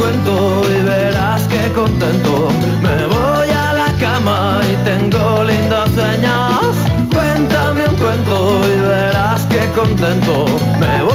cuento y verás que contento. Me voy a la cama y tengo lindas señas. Cuéntame un cuento y verás que contento. Me voy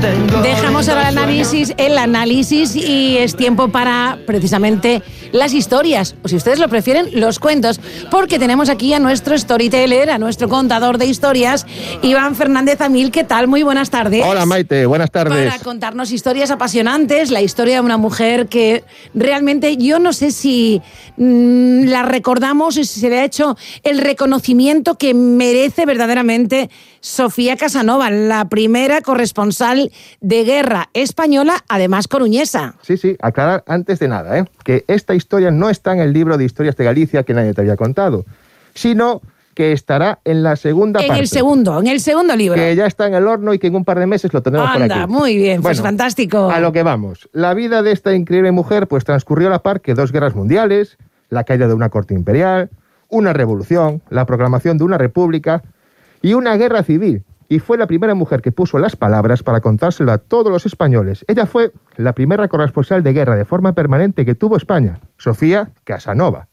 Dejamos ahora el análisis, el análisis y es tiempo para precisamente las historias, o si ustedes lo prefieren, los cuentos, porque tenemos aquí a nuestro storyteller, a nuestro contador de historias, Iván Fernández Amil. ¿Qué tal? Muy buenas tardes. Hola Maite, buenas tardes. Para contarnos historias apasionantes, la historia de una mujer que realmente yo no sé si mm, la recordamos y si se le ha hecho el reconocimiento que merece verdaderamente Sofía Casanova, la primera corresponsal de guerra española, además coruñesa. Sí, sí, aclarar antes de nada, ¿eh? que esta historia no está en el libro de historias de Galicia que nadie te había contado, sino que estará en la segunda En parte. el segundo, en el segundo libro. Que ya está en el horno y que en un par de meses lo tenemos por Anda, aquí. muy bien, pues Bueno, fantástico. A lo que vamos. La vida de esta increíble mujer pues transcurrió a la par que dos guerras mundiales, la caída de una corte imperial, una revolución, la proclamación de una república y una guerra civil. Y fue la primera mujer que puso las palabras para contárselo a todos los españoles. Ella fue la primera corresponsal de guerra de forma permanente que tuvo España, Sofía Casanova.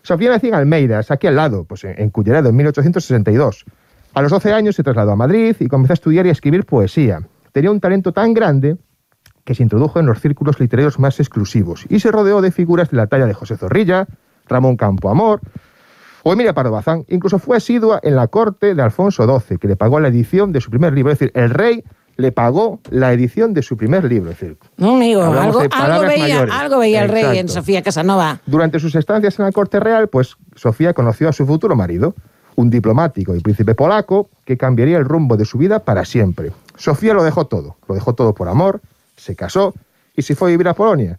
Sofía nació en Almeidas, aquí al lado, pues en Culleredo, en 1862. A los 12 años se trasladó a Madrid y comenzó a estudiar y escribir poesía. Tenía un talento tan grande que se introdujo en los círculos literarios más exclusivos y se rodeó de figuras de la talla de José Zorrilla, Ramón Campoamor o Emilia Pardo Bazán. Incluso fue asidua en la corte de Alfonso XII, que le pagó la edición de su primer libro. Es decir, el rey le pagó la edición de su primer libro. Es decir, No, amigo, algo, de algo veía, mayores. algo veía el rey en. Sofía Casanova. Durante sus estancias en la corte real, pues Sofía conoció a su futuro marido, un diplomático y príncipe polaco que cambiaría el rumbo de su vida para siempre. Sofía lo dejó todo, lo dejó todo por amor, se casó y se fue a vivir a Polonia.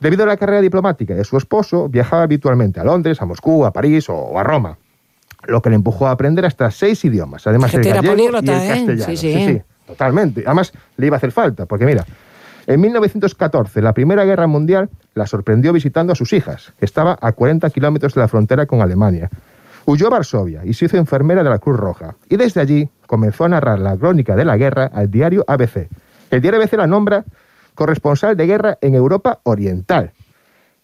Debido a la carrera diplomática de su esposo, viajaba habitualmente a Londres, a Moscú, a París o a Roma, lo que le empujó a aprender hasta seis idiomas, además Fíjate, el era gallego y el castellano. Sí, sí. totalmente. Además, le iba a hacer falta, porque mira, en 1914, la Primera Guerra Mundial la sorprendió visitando a sus hijas. Estaba a 40 kilómetros de la frontera con Alemania. Huyó a Varsovia y se hizo enfermera de la Cruz Roja. Y desde allí comenzó a narrar la crónica de la guerra al diario ABC. El diario ABC la nombra corresponsal de guerra en Europa Oriental.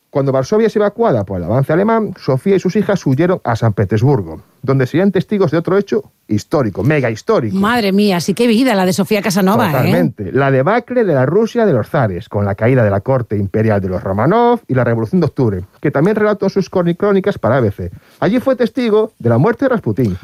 Cuando Varsovia es evacuada por el avance alemán, Sofía y sus hijas huyeron a San Petersburgo, donde serían testigos de otro hecho histórico, mega histórico. Madre mía, sí que vida la de Sofía Casanova, ¿eh? Totalmente. La debacle de la Rusia de los zares, con la caída de la corte imperial de los Romanov y la Revolución de Octubre, que también relató sus cróni- crónicas para ABC. Allí fue testigo de la muerte de Rasputín,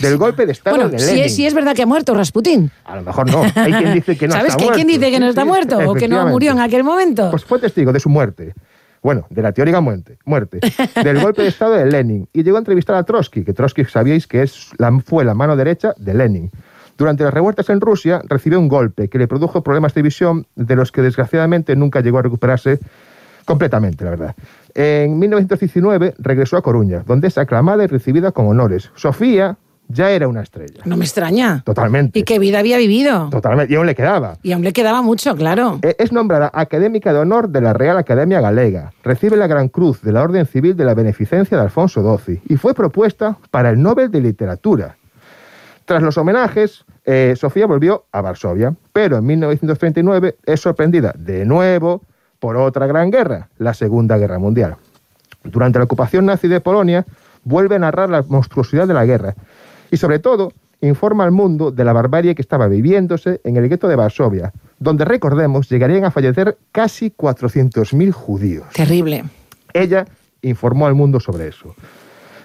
del golpe de Estado Bueno, de sí, Lenin. es- sí es verdad que ha muerto Rasputín. A lo mejor no. Hay quien dice que no ¿Sabes está que hay quien muerto. dice que no Sí, está sí, muerto o que no murió en aquel momento? Pues fue testigo de su muerte. Bueno, de la teórica muerte, muerte, del golpe de Estado de Lenin. Y llegó a entrevistar a Trotsky, que Trotsky sabíais que es la, fue la mano derecha de Lenin. Durante las revueltas en Rusia recibió un golpe que le produjo problemas de visión de los que desgraciadamente nunca llegó a recuperarse completamente, la verdad. En 1919 regresó a Coruña, donde es aclamada y recibida con honores. Sofía ya era una estrella. No me extraña. Totalmente. ¿Y qué vida había vivido? Totalmente. Y aún le quedaba. Y aún le quedaba mucho, claro. Eh, Es nombrada Académica de Honor de la Real Academia Galega. Recibe la Gran Cruz de la Orden Civil de la Beneficencia de Alfonso XII y fue propuesta para el Nobel de Literatura. Tras los homenajes, eh, Sofía volvió a Varsovia, pero en 1939 es sorprendida de nuevo por otra gran guerra, la Segunda Guerra Mundial. Durante la ocupación nazi de Polonia, vuelve a narrar la monstruosidad de la guerra y, sobre todo, informa al mundo de la barbarie que estaba viviéndose en el gueto de Varsovia, donde, recordemos, llegarían a fallecer casi 400.000 judíos. Terrible. Ella informó al mundo sobre eso.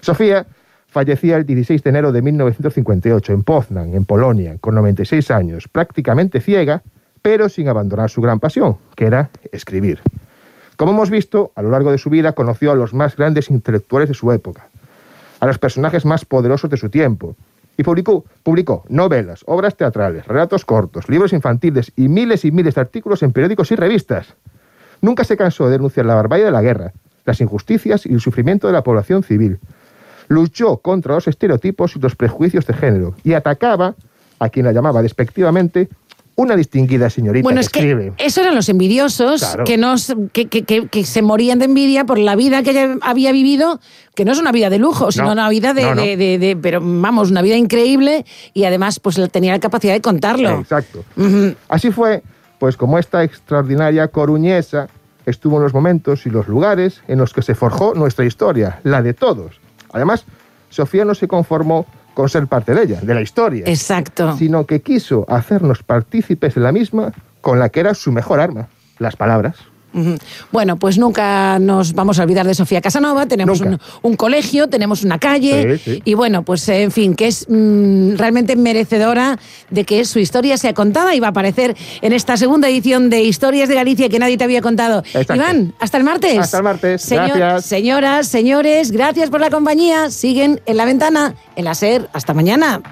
Sofía fallecía el 16 de enero de 1958 en Poznan, en Polonia, con 96 años, prácticamente ciega, pero sin abandonar su gran pasión, que era escribir. Como hemos visto, a lo largo de su vida conoció a los más grandes intelectuales de su época, a los personajes más poderosos de su tiempo, y publicó, publicó novelas, obras teatrales, relatos cortos, libros infantiles y miles y miles de artículos en periódicos y revistas. Nunca se cansó de denunciar la barbarie de la guerra, las injusticias y el sufrimiento de la población civil. Luchó contra los estereotipos y los prejuicios de género y atacaba a quien la llamaba despectivamente una distinguida señorita Bueno, que es que escribe. eso eran los envidiosos Claro. que, nos, que, que- que- que se morían de envidia por la vida que ella había vivido, que no es una vida de lujo, sino No, una vida de, no, no. de- de- de- pero vamos, una vida increíble y además pues tenía la capacidad de contarlo. Exacto. Así fue pues como esta extraordinaria coruñesa estuvo en los momentos y los lugares en los que se forjó nuestra historia, la de todos. Además, Sofía no se conformó con ser parte de ella, de la historia, Exacto. sino que quiso hacernos partícipes de la misma con la que era su mejor arma, las palabras. Bueno, pues nunca nos vamos a olvidar de Sofía Casanova. Tenemos un, colegio, tenemos una calle. Sí, sí. Y bueno, pues en fin, que es mm, realmente merecedora de que su historia sea contada y va a aparecer en esta segunda edición de Historias de Galicia que nadie te había contado. Exacto. Iván, hasta el martes. Hasta el martes. Gracias. Señoras, señores, gracias por la compañía. Siguen en la ventana, en la SER. Hasta mañana.